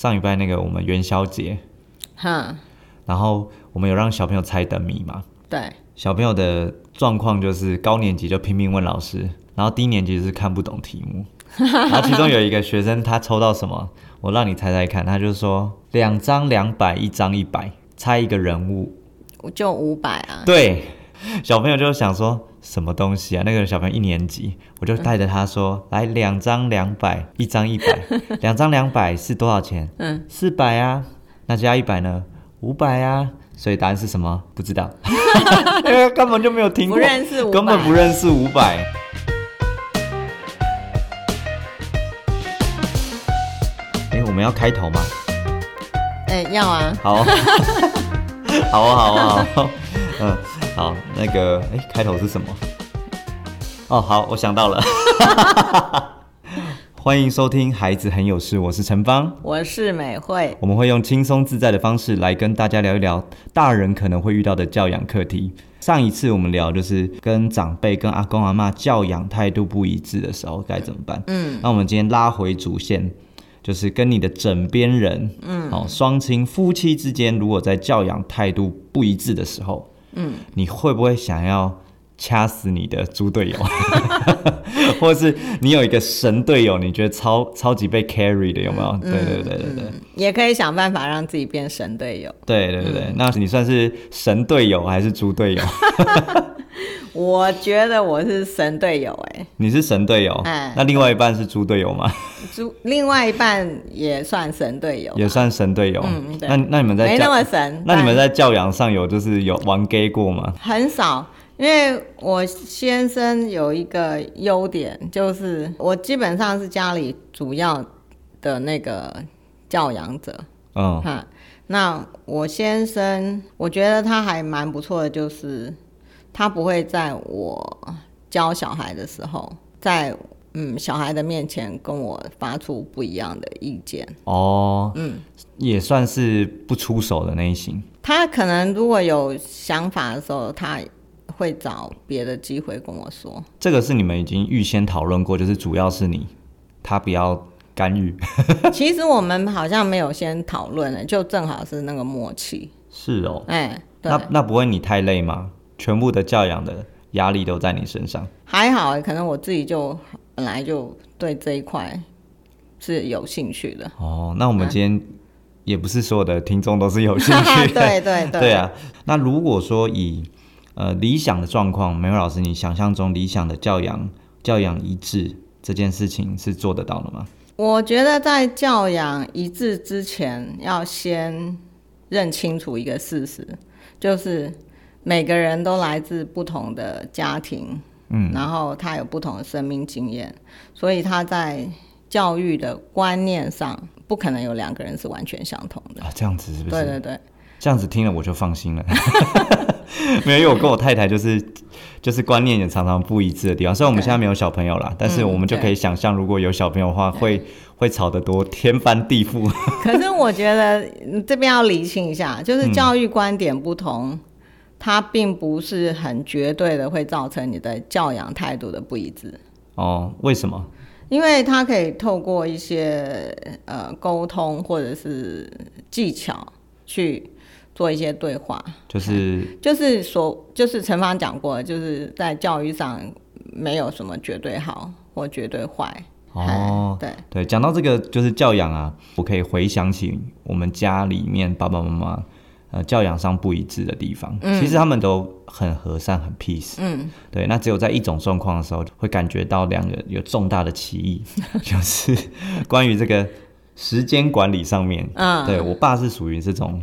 上礼拜那个我们元宵节，哼，然后我们有让小朋友猜灯谜嘛？对，小朋友的状况就是高年级就拼命问老师，然后低年级是看不懂题目。然后其中有一个学生他抽到什么，我让你猜猜看，他就说两张两百，一张一百，猜一个人物。就五百啊。对，小朋友就想说什么东西啊？那个小朋友一年级，我就带着他说，来两张两百，一张一百，两张两百是多少钱？嗯，四百啊。那加一百呢？五百啊。所以答案是什么？不知道，因为根本就没有听过，不认识根本不认识五百。哎、我们要开头吗？哎、要啊。好，好啊，好啊，好，嗯，好，那个，哎、开头是什么？哦，好，我想到了，欢迎收听《孩子很有事》，我是陈芳，我是美惠，我们会用轻松自在的方式来跟大家聊一聊大人可能会遇到的教养课题。上一次我们聊就是跟长辈、跟阿公阿妈教养态度不一致的时候该怎么办。嗯，那我们今天拉回主线，就是跟你的枕边人，嗯，哦，双亲、夫妻之间，如果在教养态度不一致的时候，嗯，你会不会想要掐死你的猪队友，或者是你有一个神队友，你觉得超超级被 carry 的，有没有？对对对对对。也可以想办法让自己变神队友。对对对对，那你算是神队友还是猪队友？我觉得我是神队友、哎，你是神队友，哎那另外一半是猪队友吗？猪另外一半也算神队友，也算神队友。嗯对那那你们在没那教么神。那你们在教养上有就是有玩 gay 过吗？很少，因为我先生有一个优点，就是我基本上是家里主要的那个教养者。嗯，哈，那我先生，我觉得他还蛮不错的，就是他不会在我教小孩的时候，在嗯小孩的面前跟我发出不一样的意见。哦，嗯，也算是不出手的那一型。他可能如果有想法的时候，他会找别的机会跟我说。这个是你们已经预先讨论过，就是主要是你，他不要干预。其实我们好像没有先讨论的，就正好是那个默契。是哦，哎，对那，那不会你太累吗？全部的教养的压力都在你身上。还好欸，可能我自己就本来就对这一块是有兴趣的。哦，那我们今天也不是所有的听众都是有兴趣的。对 对对，对啊，那如果说以呃理想的状况，梅慧老师，你想象中理想的教养教养一致这件事情是做得到的吗？我觉得在教养一致之前，要先认清楚一个事实，就是每个人都来自不同的家庭，嗯，然后他有不同的生命经验，所以他在教育的观念上，不可能有两个人是完全相同的。啊，这样子是不是？对对对，这样子听了我就放心了。没有，因为我跟我太太就是就是观念也常常不一致的地方。虽然我们现在没有小朋友啦，但是我们就可以想象，如果有小朋友的话，会会吵得多天翻地覆。可是我觉得嗯这边要理清一下，就是教育观点不同，它并不是很绝对的会造成你的教养态度的不一致，哦，为什么？因为它可以透过一些呃沟通或者是技巧去做一些对话，就是就是所就是陈芳讲过，就是在教育上没有什么绝对好或绝对坏。哦，对，对，讲到这个就是教养啊，我可以回想起我们家里面爸爸妈妈呃教养上不一致的地方，其实他们都很和善、很 peace。嗯，对，那只有在一种状况的时候，会感觉到两个有重大的歧义，就是关于这个时间管理上面。嗯对我爸是属于这种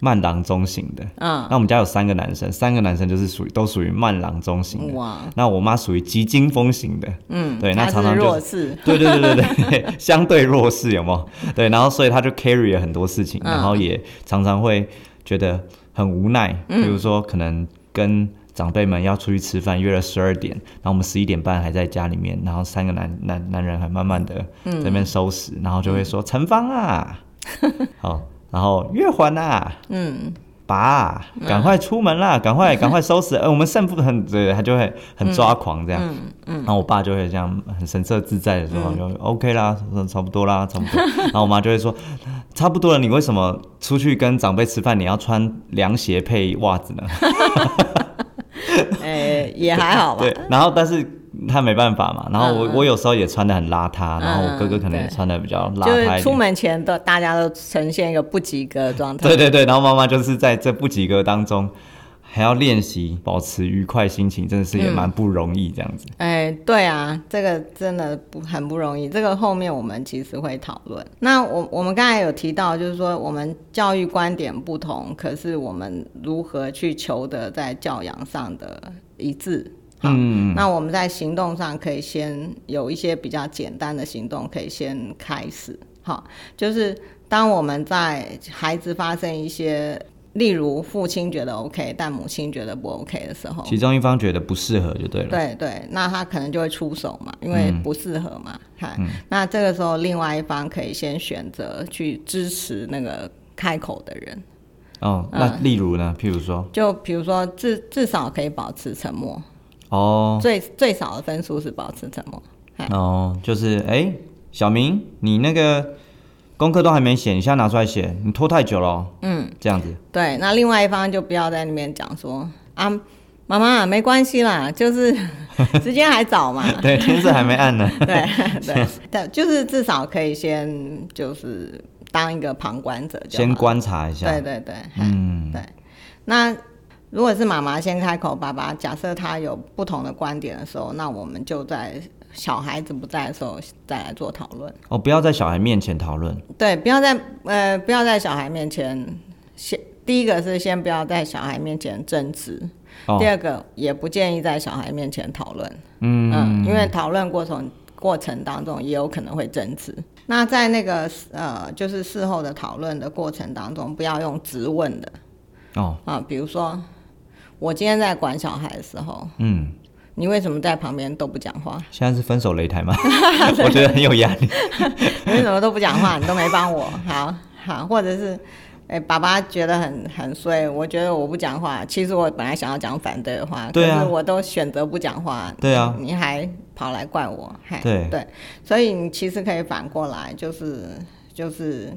慢郎中型的，嗯，那我们家有三个男生，三个男生就是属于都属于慢郎中型的。哇，那我妈属于急惊风型的，嗯，对那常常就弱势，对对对对对，相对弱势有没有？对，然后所以他就 carry 了很多事情，嗯然后也常常会觉得很无奈，嗯比如说可能跟长辈们要出去吃饭，约了十二点，然后我们十一点半还在家里面，然后三个男男男人还慢慢的在那边收拾，然后就会说陈芳啊，好，然后月环啊，嗯，爸，赶快出门啦，赶快 赶快收拾，呃，我们胜负很，对，他就会很抓狂这样，嗯嗯然后我爸就会这样很神色自在的时候，就 OK 啦，说差不多啦，差不多，然后我妈就会说，差不多了，你为什么出去跟长辈吃饭，你要穿凉鞋配袜子呢？哎、也还好吧。对，然后但是他没办法嘛，然后我、我有时候也穿的很邋遢，然后我哥哥可能也穿的比较邋遢就是。出门前都大家都呈现一个不及格的状态。对对对，然后妈妈就是在这不及格当中，还要练习保持愉快心情，真的是也蛮不容易这样子。哎，对啊，这个真的不很不容易。这个后面我们其实会讨论。那我我们刚才有提到，就是说我们教育观点不同，可是我们如何去求得在教养上的一致？好，嗯，那我们在行动上可以先有一些比较简单的行动，可以先开始。好，就是当我们在孩子发生一些，例如父亲觉得 OK，但母亲觉得不 OK 的时候，其中一方觉得不适合就对了。对对，那他可能就会出手嘛，因为不适合嘛。哈、那这个时候另外一方可以先选择去支持那个开口的人，哦，那例如呢？譬如说，就比如说至至少可以保持沉默，哦最最少的分数是保持沉默。哦，就是哎、小明，你那个功课都还没写，你现在拿出来写，你拖太久了哦。嗯，这样子。对，那另外一方就不要在那边讲说啊，妈妈没关系啦，就是 时间还早嘛。对，天色还没暗呢。对对 对，就是至少可以先就是当一个旁观者就好先观察一下。对对对，嗯，对。那如果是妈妈先开口，爸爸假设他有不同的观点的时候，那我们就在小孩子不在的时候再来做讨论。哦，不要在小孩面前讨论。对，不要在呃不要在小孩面前先，第一个是先不要在小孩面前争执，哦第二个也不建议在小孩面前讨论。嗯因为讨论过程过程当中也有可能会争执。那在那个呃，就是事后的讨论的过程当中，不要用直问的哦，啊，比如说我今天在管小孩的时候，嗯，你为什么在旁边都不讲话？现在是分手擂台吗？我觉得很有压力。你为什么都不讲话？你都没帮我，好好，或者是。哎、爸爸觉得很很衰，我觉得我不讲话。其实我本来想要讲反对的话，对啊可是我都选择不讲话。对啊你还跑来怪我，嗨，对对，所以你其实可以反过来，就是就是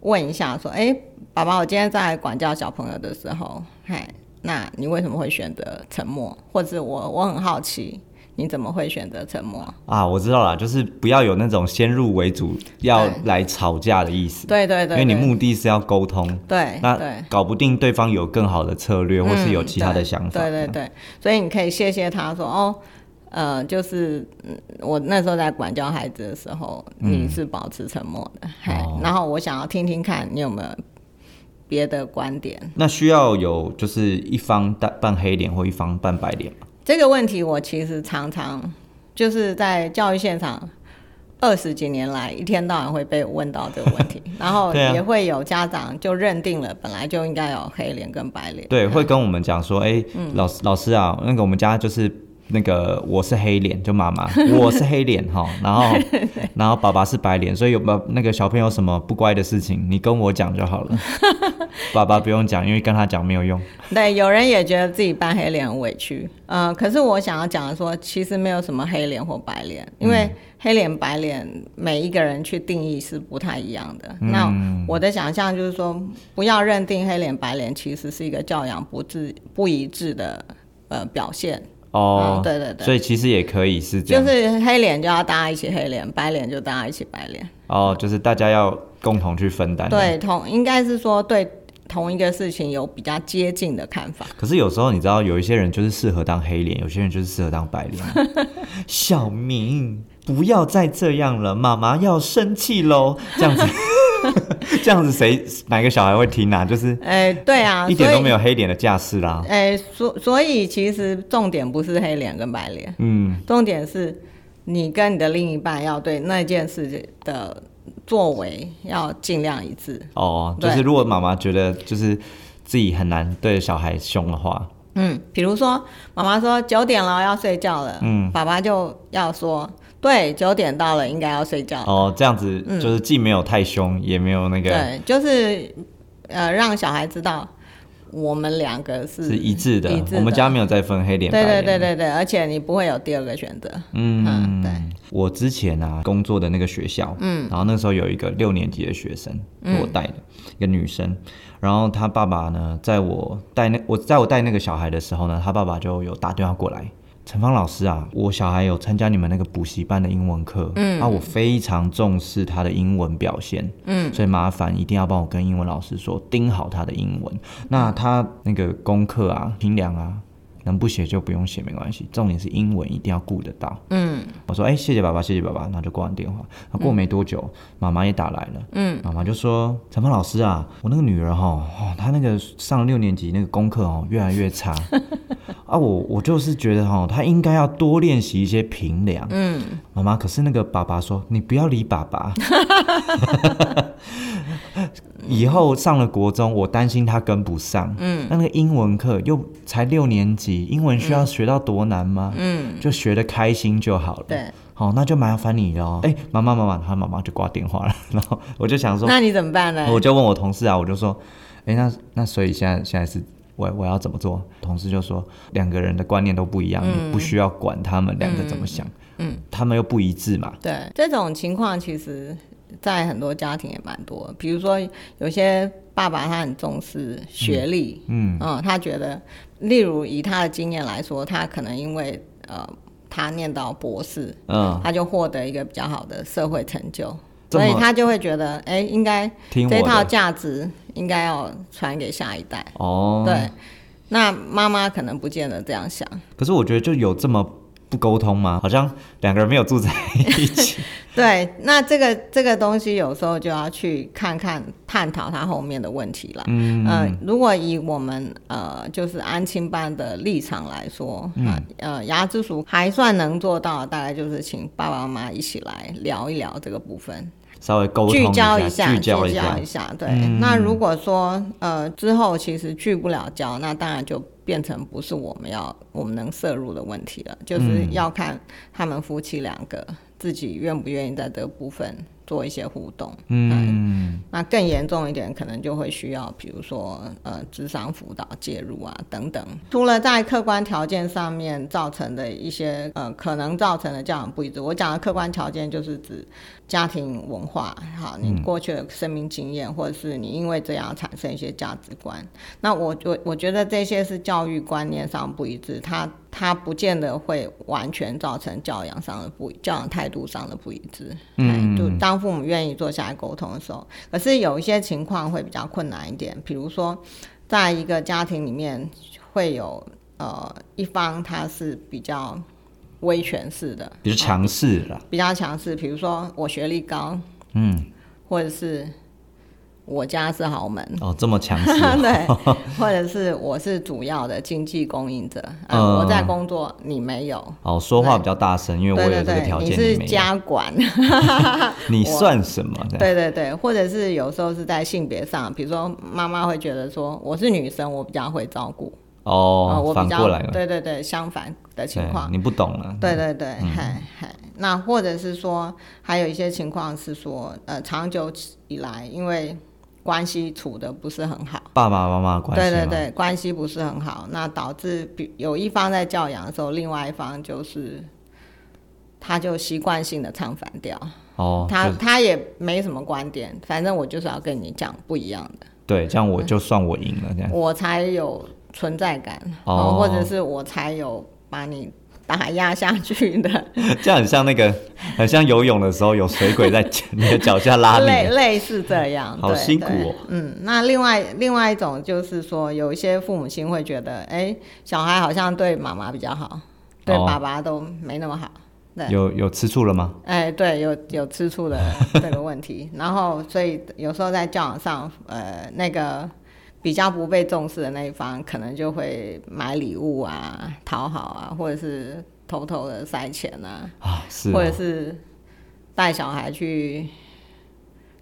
问一下，说，哎、爸爸，我今天在管教小朋友的时候，嗨，那你为什么会选择沉默？或者我我很好奇，你怎么会选择沉默？啊，我知道了，就是不要有那种先入为主要来吵架的意思。对对对因为你目的是要沟通，对那。搞不定对方有更好的策略，或是有其他的想法。对对对，所以你可以谢谢他说哦，呃，就是嗯我那时候在管教孩子的时候，你是保持沉默的，嘿，然后我想要听听看你有没有别的观点。那需要有就是一方扮扮黑脸或一方扮白脸吗？这个问题我其实常常就是在教育现场。二十几年来，一天到晚会被问到这个问题，然后也会有家长就认定了本来就应该有黑脸跟白脸。对，会跟我们讲说，哎、嗯老师老师啊，那个我们家就是那个我是黑脸，就妈妈 我是黑脸哈，然后 然后爸爸是白脸，所以有没那个小朋友什么不乖的事情，你跟我讲就好了，爸爸不用讲，因为跟他讲没有用。对，有人也觉得自己扮黑脸很委屈，嗯、可是我想要讲的说，其实没有什么黑脸或白脸，因为黑脸白脸每一个人去定义是不太一样的。那我的想象就是说，不要认定黑脸白脸其实是一个教养不致不一致的呃表现。哦嗯，对对对所以其实也可以是这样就，是黑脸就要大家一起黑脸，白脸就大家一起白脸。哦，就是大家要共同去分担。。对，同应该是说对同一个事情有比较接近的看法。可是有时候你知道，有一些人就是适合当黑脸，有些人就是适合当白脸。小明，不要再这样了，妈妈要生气喽！这样子，这样子谁哪个小孩会听啊？就是哎、对啊，一点都没有黑脸的架势啦。哎、所所以其实重点不是黑脸跟白脸，嗯，重点是你跟你的另一半要对那件事的作为要尽量一致。哦，就是如果妈妈觉得就是自己很难对小孩凶的话，嗯，比如说妈妈说九点了要睡觉了，嗯，爸爸就要说对，九点到了应该要睡觉。哦，这样子就是既没有太凶，也没有那个，对，就是呃让小孩知道我们两个是是一致的。一致的我们家没有再分黑脸白对脸。对对对对，而且你不会有第二个选择。嗯嗯对。我之前啊工作的那个学校，嗯，然后那时候有一个六年级的学生，嗯我带的、一个女生，然后她爸爸呢，在我带那我在我带那个小孩的时候呢，她爸爸就有打电话过来。陈芳老师啊，我小孩有参加你们那个补习班的英文课，嗯，啊，我非常重视他的英文表现，嗯，所以麻烦一定要帮我跟英文老师说，盯好他的英文。那他那个功课啊、评量啊，能不写就不用写没关系，重点是英文一定要顾得到。嗯我说：“哎、谢谢爸爸，谢谢爸爸。”然后就挂完电话。那过没多久，妈妈也打来了。嗯，妈妈就说：“陈芳老师啊，我那个女儿哈，哦，她那个上了六年级那个功课哦，越来越差。啊，我我就是觉得哈，她应该要多练习一些评量。嗯，妈妈，可是那个爸爸说，你不要理爸爸。以后上了国中，我担心他跟不上。嗯，那那个英文课又才六年级，英文需要学到多难吗？嗯，就学的开心就好了。对。好，那就麻烦你了。哎、妈妈妈妈，他妈妈就挂电话了。然后我就想说，那你怎么办呢？我就问我同事啊，我就说，哎、那那所以现在现在是我我要怎么做？同事就说，两个人的观念都不一样，你不需要管他们两个怎么想。嗯，他们又不一致嘛。对这种情况，其实在很多家庭也蛮多。比如说，有些爸爸他很重视学历，嗯他觉得，例如以他的经验来说，他可能因为呃，他念到博士，嗯，他就获得一个比较好的社会成就，所以他就会觉得，哎，应该这套价值应该要传给下一代。哦。对，那妈妈可能不见得这样想。可是我觉得就有这么不沟通吗？好像两个人没有住在一起。对，那这个这个东西有时候就要去看看探讨它后面的问题了。嗯呃，如果以我们呃就是安亲班的立场来说，嗯啊呃，牙之鼠还算能做到，大概就是请爸爸妈妈一起来聊一聊这个部分。稍微沟通聚焦一下，聚焦一下聚焦一。下。对，嗯那如果说呃之后其实聚不了焦，那当然就变成不是我们要我们能摄入的问题了，就是嗯要看他们夫妻两个自己愿不愿意在这个部分做一些互动。嗯，那更严重一点，可能就会需要，比如说呃，智商辅导介入啊等等。除了在客观条件上面造成的一些呃可能造成的教养不一致，我讲的客观条件就是指家庭文化，好，你过去的生命经验，或者是你因为这样产生一些价值观。那我我我觉得这些是教育观念上不一致，他他不见得会完全造成教养上的不教养态度上的不一致。嗯，就当父母愿意坐下来沟通的时候，可是有一些情况会比较困难一点，比如说在一个家庭里面会有呃一方他是比较威权式的，比较强势啦。比较强势，比如说我学历高，嗯，或者是我家是豪门。哦，这么强势。对，或者是我是主要的经济供应者，呃，嗯我在工作，你没有，哦，说话比较大声，因为我有这个条件，你是。家管，你算什么？对对对，或者是有时候是在性别上，比如说妈妈会觉得说我是女生，我比较会照顾，呃哦，我比较反过来了。对对对，相反的情对况，你不懂了。对对对，嗨嗨，那或者是说，还有一些情况是说，呃，长久以来因为关系处的不是很好。爸爸妈妈的关系吗对对对，关系不是很好，那导致比有一方在教养的时候，另外一方就是他就习惯性的唱反调，哦，他他也没什么观点，反正我就是要跟你讲不一样的，对，这样我就算我赢了，这样。我才有存在感，哦或者是我才有把你打压下去的，这样很像那个，很像游泳的时候有水鬼在 你的脚下拉你。类类似这样，好辛苦哦嗯，那另外另外一种就是说，有一些父母亲会觉得，哎、小孩好像对妈妈比较好，对哦爸爸都没那么好。对，有有吃醋了吗？哎、对，有有吃醋的这个问题，然后所以有时候在教养上，呃，那个比较不被重视的那一方，可能就会买礼物啊、讨好啊，或者是偷偷的塞钱啊，啊，是或者哦。是带小孩去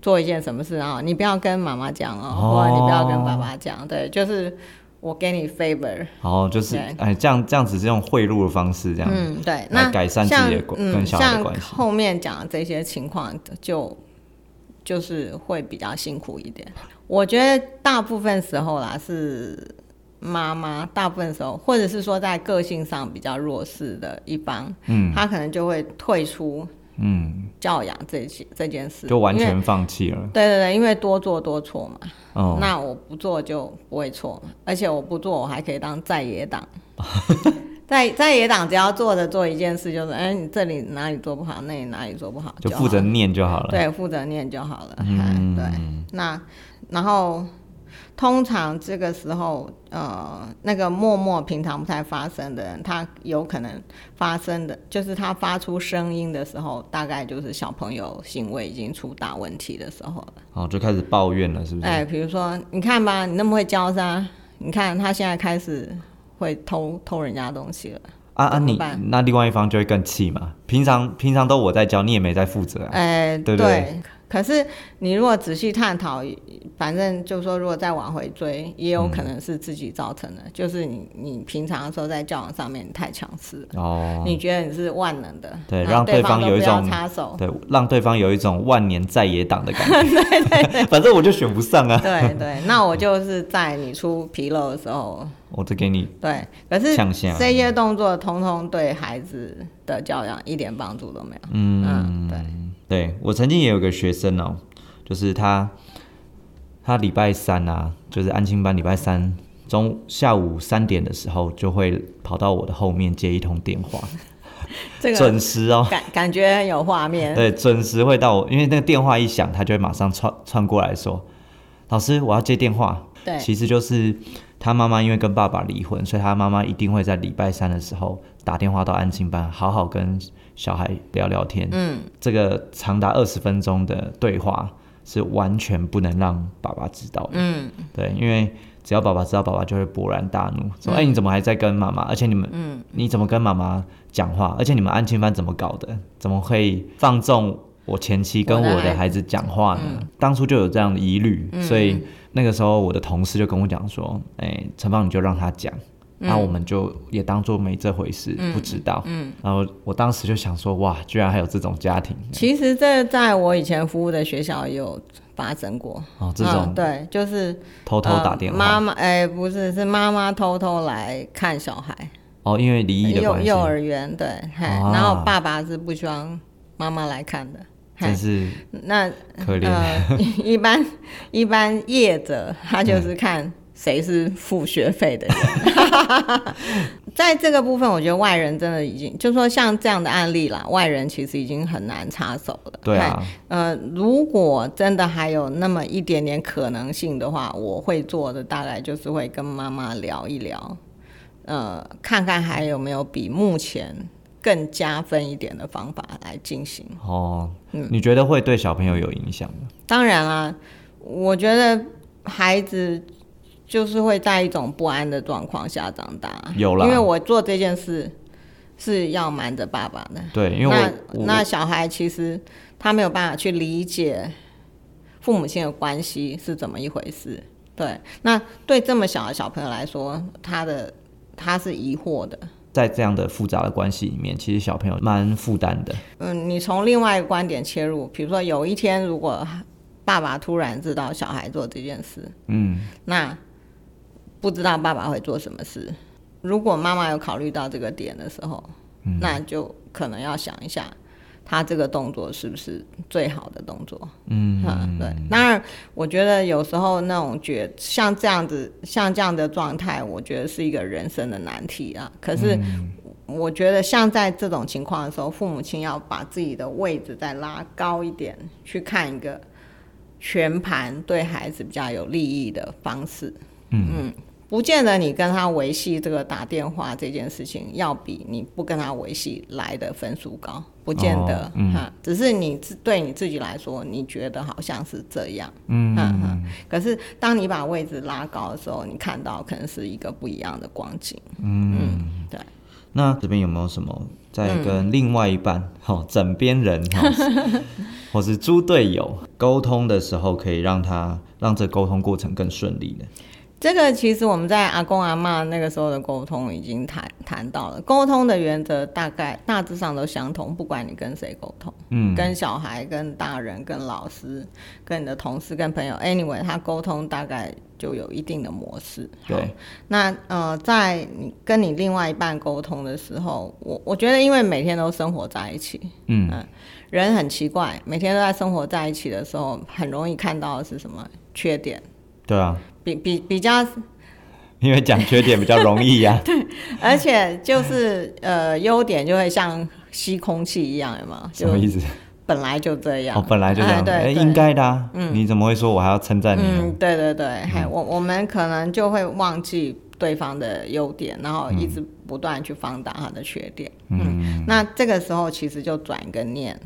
做一件什么事啊，你不要跟妈妈讲哦，哦或者你不要跟爸爸讲，对，就是我给你 favor，哦，就是对哎，这样这样子是用贿赂的方式，这样。嗯，对，那改善自己像的跟小孩的像关系后面讲的这些情况就就是会比较辛苦一点。我觉得大部分时候啦是妈妈，大部分时候或者是说在个性上比较弱势的一方，嗯他可能就会退出嗯，教养这些这件事，就完全放弃了。对对对，因为多做多错嘛。哦，那我不做就不会错嘛，而且我不做，我还可以当在野党。在在野党只要做着做一件事，就是哎，你这里哪里做不好，那里哪里做不好，好就负责念就好了。对，负责念就好了。嗯对，那然后通常这个时候，呃，那个默默平常不太发声的人，他有可能发生的，就是他发出声音的时候，大概就是小朋友行为已经出大问题的时候了。哦，就开始抱怨了，是不是？哎，比如说，你看吧，你那么会教他，你看他现在开始会偷偷人家东西了。啊啊，你那另外一方就会更气嘛。平常平常都我在教，你也没在负责啊。哎，对不对可是你如果仔细探讨，反正就是说，如果再往回追，也有可能是自己造成的。就是你你平常的时候在教养上面太强势了，哦，你觉得你是万能的，对让对方有一种插手。对，让对方有一种万年在野党的感觉。对 对对，反正我就选不上啊，对对，那我就是在你出纰漏的时候，我就给你对。可是。这些动作通通对孩子的教养一点帮助都没有。嗯嗯，对。对我曾经也有个学生哦，就是他，他礼拜三啊，就是安亲班礼拜三中下午三点的时候，就会跑到我的后面接一通电话，这个准时哦。感感觉很有画面。对，准时会到我，因为那个电话一响，他就会马上窜窜过来说：“老师，我要接电话。”对其实就是他妈妈因为跟爸爸离婚，所以他妈妈一定会在礼拜三的时候打电话到安亲班，好好跟小孩聊聊天。嗯，这个长达二十分钟的对话是完全不能让爸爸知道的。嗯，对，因为只要爸爸知道，爸爸就会勃然大怒，说：“哎、你怎么还在跟妈妈？而且你们，嗯你怎么跟妈妈讲话？而且你们安亲班怎么搞的？怎么会放纵我前妻跟我的孩子讲话呢？”当初就有这样的疑虑，所以那个时候我的同事就跟我讲说：“哎、陈芳，你就让他讲。”那我们就也当做没这回事，不知道。嗯，然后我当时就想说，哇，居然还有这种家庭其实这在我以前服务的学校有发生过。哦，这种嗯、对，就是偷偷打电话、呃妈妈哎，不是，是妈妈偷偷来看小孩，哦，因为离异的关系，幼幼儿园对，嘿，啊然后爸爸是不希望妈妈来看的。嘿真是那可怜。呃，一 般一般业者他就是看谁是付学费的人。在这个部分，我觉得外人真的已经，就说像这样的案例啦，外人其实已经很难插手了。对啊，呃，如果真的还有那么一点点可能性的话，我会做的大概就是会跟妈妈聊一聊，呃，看看还有没有比目前更加分一点的方法来进行。哦，嗯你觉得会对小朋友有影响吗？当然啦，我觉得孩子就是会在一种不安的状况下长大。有啦因为我做这件事是要瞒着爸爸的。对，因为那那小孩其实他没有办法去理解父母亲的关系是怎么一回事。对，那对这么小的小朋友来说，他的他是疑惑的。在这样的复杂的关系里面，其实小朋友蛮负担的。嗯，你从另外一个观点切入，比如说有一天如果爸爸突然知道小孩做这件事，嗯，那不知道爸爸会做什么事。如果妈妈有考虑到这个点的时候，嗯那就可能要想一下，他这个动作是不是最好的动作？嗯嗯，对。当然，我觉得有时候那种觉像这样子，像这样的状态，我觉得是一个人生的难题啊。可是，嗯我觉得像在这种情况的时候，父母亲要把自己的位置再拉高一点，去看一个全盘对孩子比较有利益的方式。嗯不见得你跟他维系这个打电话这件事情，要比你不跟他维系来的分数高，不见得哦嗯哈、只是你自对你自己来说，你觉得好像是这样，嗯嗯嗯。可是当你把位置拉高的时候，你看到可能是一个不一样的光景。嗯，对。那这边有没有什么在嗯跟另外一半、哦枕边人哈，或是猪队友沟通的时候，可以让他让这沟通过程更顺利的？这个其实我们在阿公阿妈那个时候的沟通已经谈谈到了，沟通的原则大概大致上都相同，不管你跟谁沟通，嗯，跟小孩、跟大人、跟老师、跟你的同事、跟朋友，anyway，他沟通大概就有一定的模式。对，那呃，在你跟你另外一半沟通的时候，我我觉得因为每天都生活在一起，嗯人很奇怪，每天都在生活在一起的时候，很容易看到的是什么？缺点，对啊，比比比较 因为讲缺点比较容易呀、对而且就是呃，优点就会像吸空气一样，有吗？就什么意思？本来就这样，哦，本来就这样，对，对应该的啊。嗯你怎么会说我还要称赞你呢？嗯，对对对，还，我我们可能就会忘记对方的优点，然后一直不断去放大他的缺点。嗯，那这个时候其实就转一个念，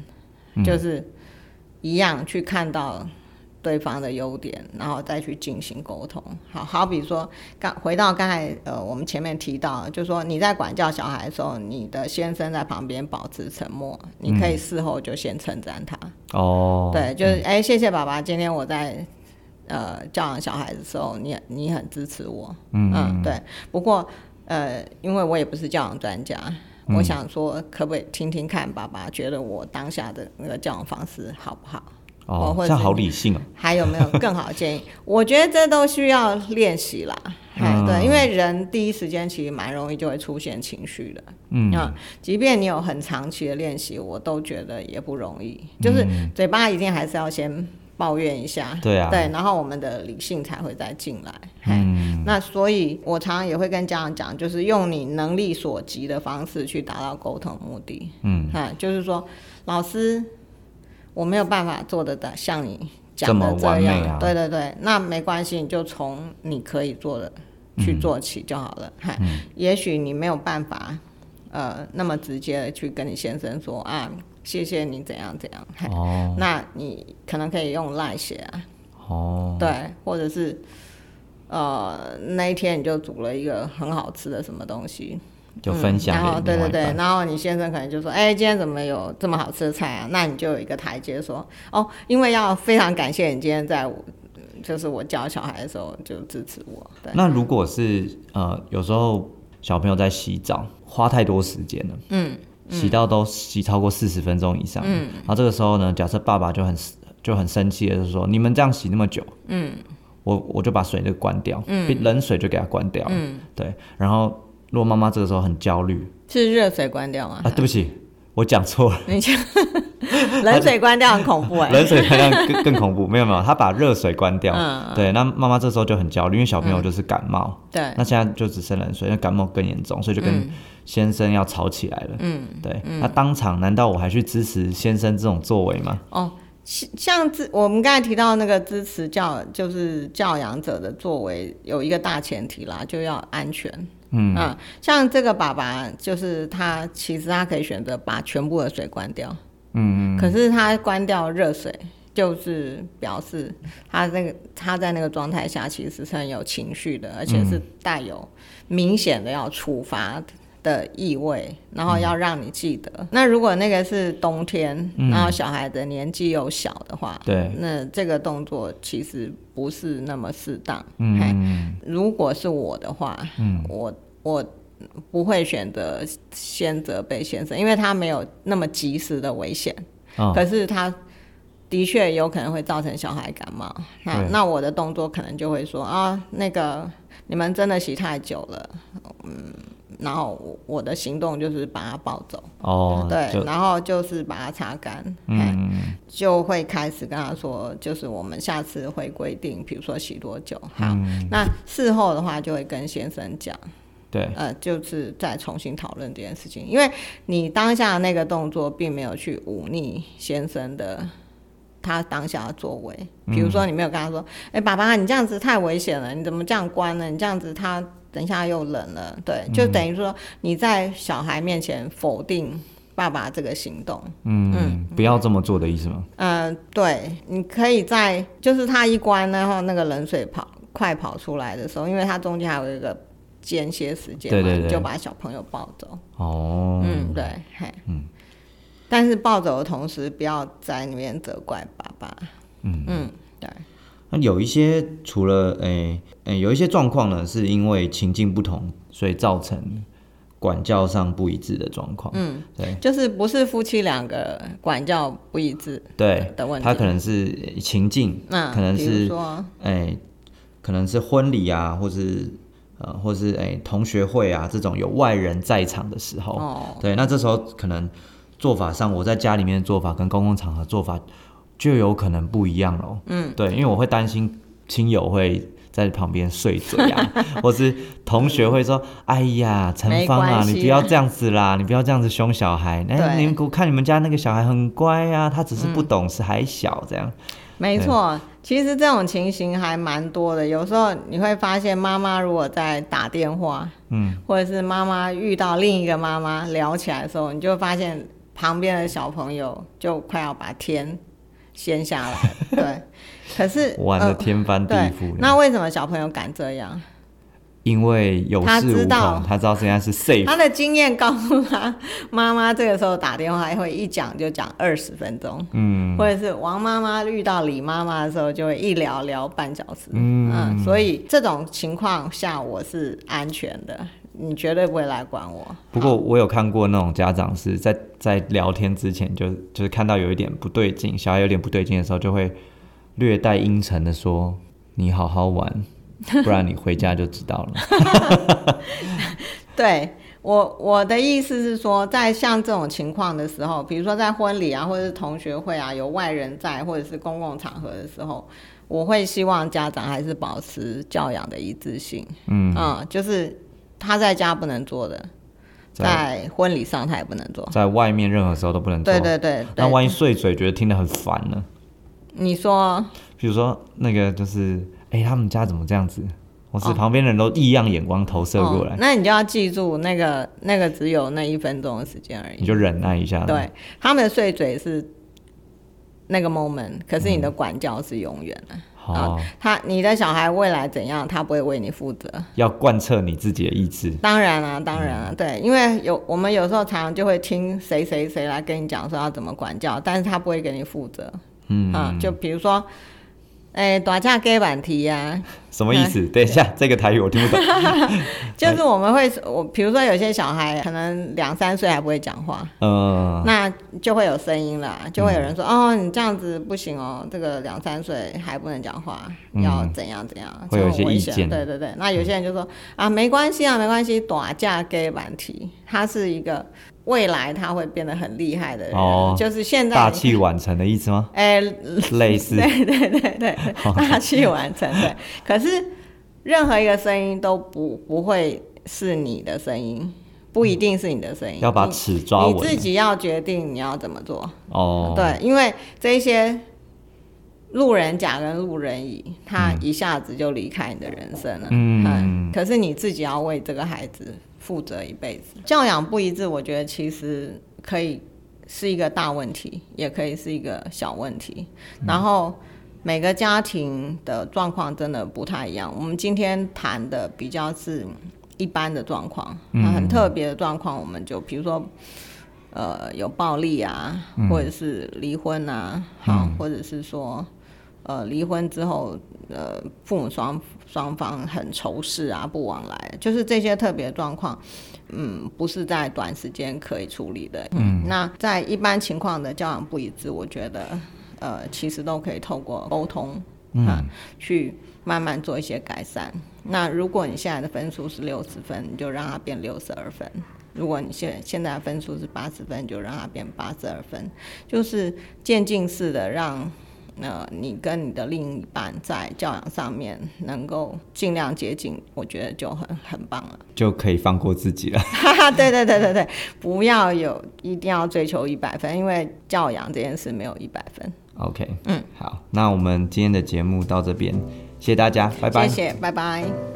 就是一样去看到对方的优点，然后再去进行沟通。好好比说，刚回到刚才呃，我们前面提到，就说你在管教小孩的时候，你的先生在旁边保持沉默，你可以事后就先称赞他。哦，对，就是哎、谢谢爸爸，今天我在呃教养小孩的时候，你你很支持我，嗯对。不过呃，因为我也不是教养专家，嗯我想说，可不可以听听看爸爸觉得我当下的那个教养方式好不好？哦，或者是这样好理性哦。还有没有更好的建议？我觉得这都需要练习啦。哎、嗯对，因为人第一时间其实蛮容易就会出现情绪的。嗯啊，即便你有很长期的练习，我都觉得也不容易。就是嘴巴一定还是要先抱怨一下，对啊对，然后我们的理性才会再进来。嗯，那所以，我常常也会跟家长讲，就是用你能力所及的方式去达到沟通目的。嗯，啊，就是说，老师，我没有办法做得到像你讲的这样，对对对，那没关系，你就从你可以做的去做起就好了。嗨、也许你没有办法，呃，那么直接的去跟你先生说啊，谢谢你怎样怎样，嗨 哦。那你可能可以用赖写啊，哦，对，或者是呃那一天你就煮了一个很好吃的什么东西，就分享嗯然后对对对，然后你先生可能就说：“哎、今天怎么有这么好吃的菜啊？”那你就有一个台阶说：“哦，因为要非常感谢你今天在我，就是我教小孩的时候就支持我。”对，那如果是呃，有时候小朋友在洗澡花太多时间了，嗯，洗到都洗超过四十分钟以上，嗯，然后这个时候呢，假设爸爸就很就很生气的，就是说你们这样洗那么久，嗯，我我就把水就关掉，嗯，冷水就给它关掉，嗯，对，然后如果妈妈这个时候很焦虑是热水关掉吗？啊，对不起，我讲错了。你讲冷水关掉很恐怖哎、冷水关掉更更恐怖，没有没有，他把热水关掉，嗯对，那妈妈这时候就很焦虑，因为小朋友就是感冒，对那现在就只剩冷水，那感冒更严重，所以就跟先生要吵起来了。嗯，对，那当场难道我还去支持先生这种作为吗？哦，像像支我们刚才提到那个支持教，就是教养者的作为，有一个大前提啦，就要安全。嗯。啊，像这个爸爸，就是他其实他可以选择把全部的水关掉，嗯嗯，可是他关掉热水，就是表示他那个他在那个状态下其实是很有情绪的，而且是带有明显的要处罚的意味，然后要让你记得。那如果那个是冬天，然后小孩的年纪又小的话，对，那这个动作其实不是那么适当。嗯如果是我的话，嗯我我不会选择先责备先生，因为他没有那么及时的危险。哦可是他的确有可能会造成小孩感冒。那那我的动作可能就会说啊，那个你们真的洗太久了，嗯，然后我我的行动就是把它抱走，哦，对，然后就是把它擦干，嗯。就会开始跟他说，就是我们下次会规定，比如说洗多久。好，嗯。那事后的话就会跟先生讲，对，呃，就是再重新讨论这件事情，因为你当下的那个动作并没有去忤逆先生的他当下的作为，比如说你没有跟他说，哎、爸爸，你这样子太危险了，你怎么这样关呢？你这样子他等一下又冷了，对，就等于说你在小孩面前否定爸爸这个行动。嗯，嗯不要这么做的意思吗？嗯，对，你可以在就是他一关，然后那个冷水跑快跑出来的时候，因为它中间还有一个间歇时间嘛，对对对你就把小朋友抱走。哦，嗯，对，嘿，嗯，但是抱走的同时，不要在里面责怪爸爸。嗯嗯，对，那有一些除了诶诶、有一些状况呢，是因为情境不同，所以造成管教上不一致的状况。嗯，对就是不是夫妻两个管教不一致对，的问题。他可能是情境，那可能是说，哎、可能是婚礼啊，或是呃，或是哎、同学会啊这种有外人在场的时候，哦，对，那这时候可能做法上，我在家里面的做法跟公共场合做法就有可能不一样喽。嗯，对，因为我会担心亲友会在旁边碎嘴啊，或是同学会说：“哎呀，陈芳啊，你不要这样子啦，你不要这样子凶小孩。哎，对你们我看你们家那个小孩很乖啊，他只是不懂事，还小这样。没错，其实这种情形还蛮多的。有时候你会发现，妈妈如果在打电话，嗯，或者是妈妈遇到另一个妈妈聊起来的时候，你就发现旁边的小朋友就快要把天掀下来。对，可是玩的呃天翻地覆的。，那为什么小朋友敢这样？因为有他恃无知道。恐，他知道现在是 safe，他的经验告诉他，妈妈这个时候打电话会一讲就讲二十分钟，嗯，或者是王妈妈遇到李妈妈的时候就会一聊聊半小时，嗯所以这种情况下我是安全的，你绝对不会来管我。不过我有看过那种家长是在在聊天之前就就是看到有一点不对劲，小孩有点不对劲的时候，就会略带阴沉的说：“你好好玩，不然你回家就知道了。对我我的意思是说，在像这种情况的时候，比如说在婚礼啊，或者是同学会啊，有外人在，或者是公共场合的时候，我会希望家长还是保持教养的一致性。嗯就是他在家不能做的，在在婚礼上他也不能做。在外面任何时候都不能做。对对对对，那万一碎嘴，觉得听得很烦呢？你说比如说那个就是，哎、他们家怎么这样子？我是哦旁边人都异样眼光投射过来，哦，那你就要记住，那个那个只有那一分钟的时间而已。你就忍耐一下。对，他们的碎嘴是那个 moment，可是你的管教是永远的。好、他你的小孩未来怎样，他不会为你负责。要贯彻你自己的意志。当然啊，当然啊，对，因为有我们有时候常常就会听谁谁谁来跟你讲说要怎么管教，但是他不会给你负责。嗯，啊，就比如说，哎、打架给板题呀，什么意思？等一下，这个台语我听不懂。就是我们会，我比如说有些小孩可能两三岁还不会讲话，嗯，那就会有声音了，就会有人说：“哦，你这样子不行哦，这个两三岁还不能讲话，嗯。要怎样怎样，会有一些意见。对对对，那有些人就说：“啊，没关系啊，没关系，打架给板题，他是一个未来他会变得很厉害的人，哦。就是现在大器晚成的意思吗？哎、类似。对对对对对，大器晚成。对，可是任何一个声音都不不会是你的声音，不一定是你的声音，要把你尺抓稳你自己要决定你要怎么做。哦，，对，因为这些路人甲跟路人乙，他一下子就离开你的人生了。嗯可是你自己要为这个孩子负责一辈子。教养不一致，我觉得其实可以是一个大问题，也可以是一个小问题。然后每个家庭的状况真的不太一样。我们今天谈的比较是一般的状况，那很特别的状况，我们就比如说。呃，有暴力啊，或者是离婚啊，好、或者是说，呃，离婚之后，呃，父母双双方很仇视啊，不往来，就是这些特别状况，嗯，不是在短时间可以处理的。嗯，那在一般情况的教养不一致，我觉得，呃，其实都可以透过沟通，啊，去慢慢做一些改善。那如果你现在的分数是六十分，你就让它变六十二分。如果你现现在的分数是八十分，就让它变八十二分，就是渐进式的让呃你跟你的另一半在教养上面能够尽量接近，我觉得就很很棒了。就可以放过自己了。哈哈，对对对对对，不要有一定要追求一百分，因为教养这件事没有一百分。OK，嗯，好，那我们今天的节目到这边，谢谢大家，拜拜。谢谢，拜拜。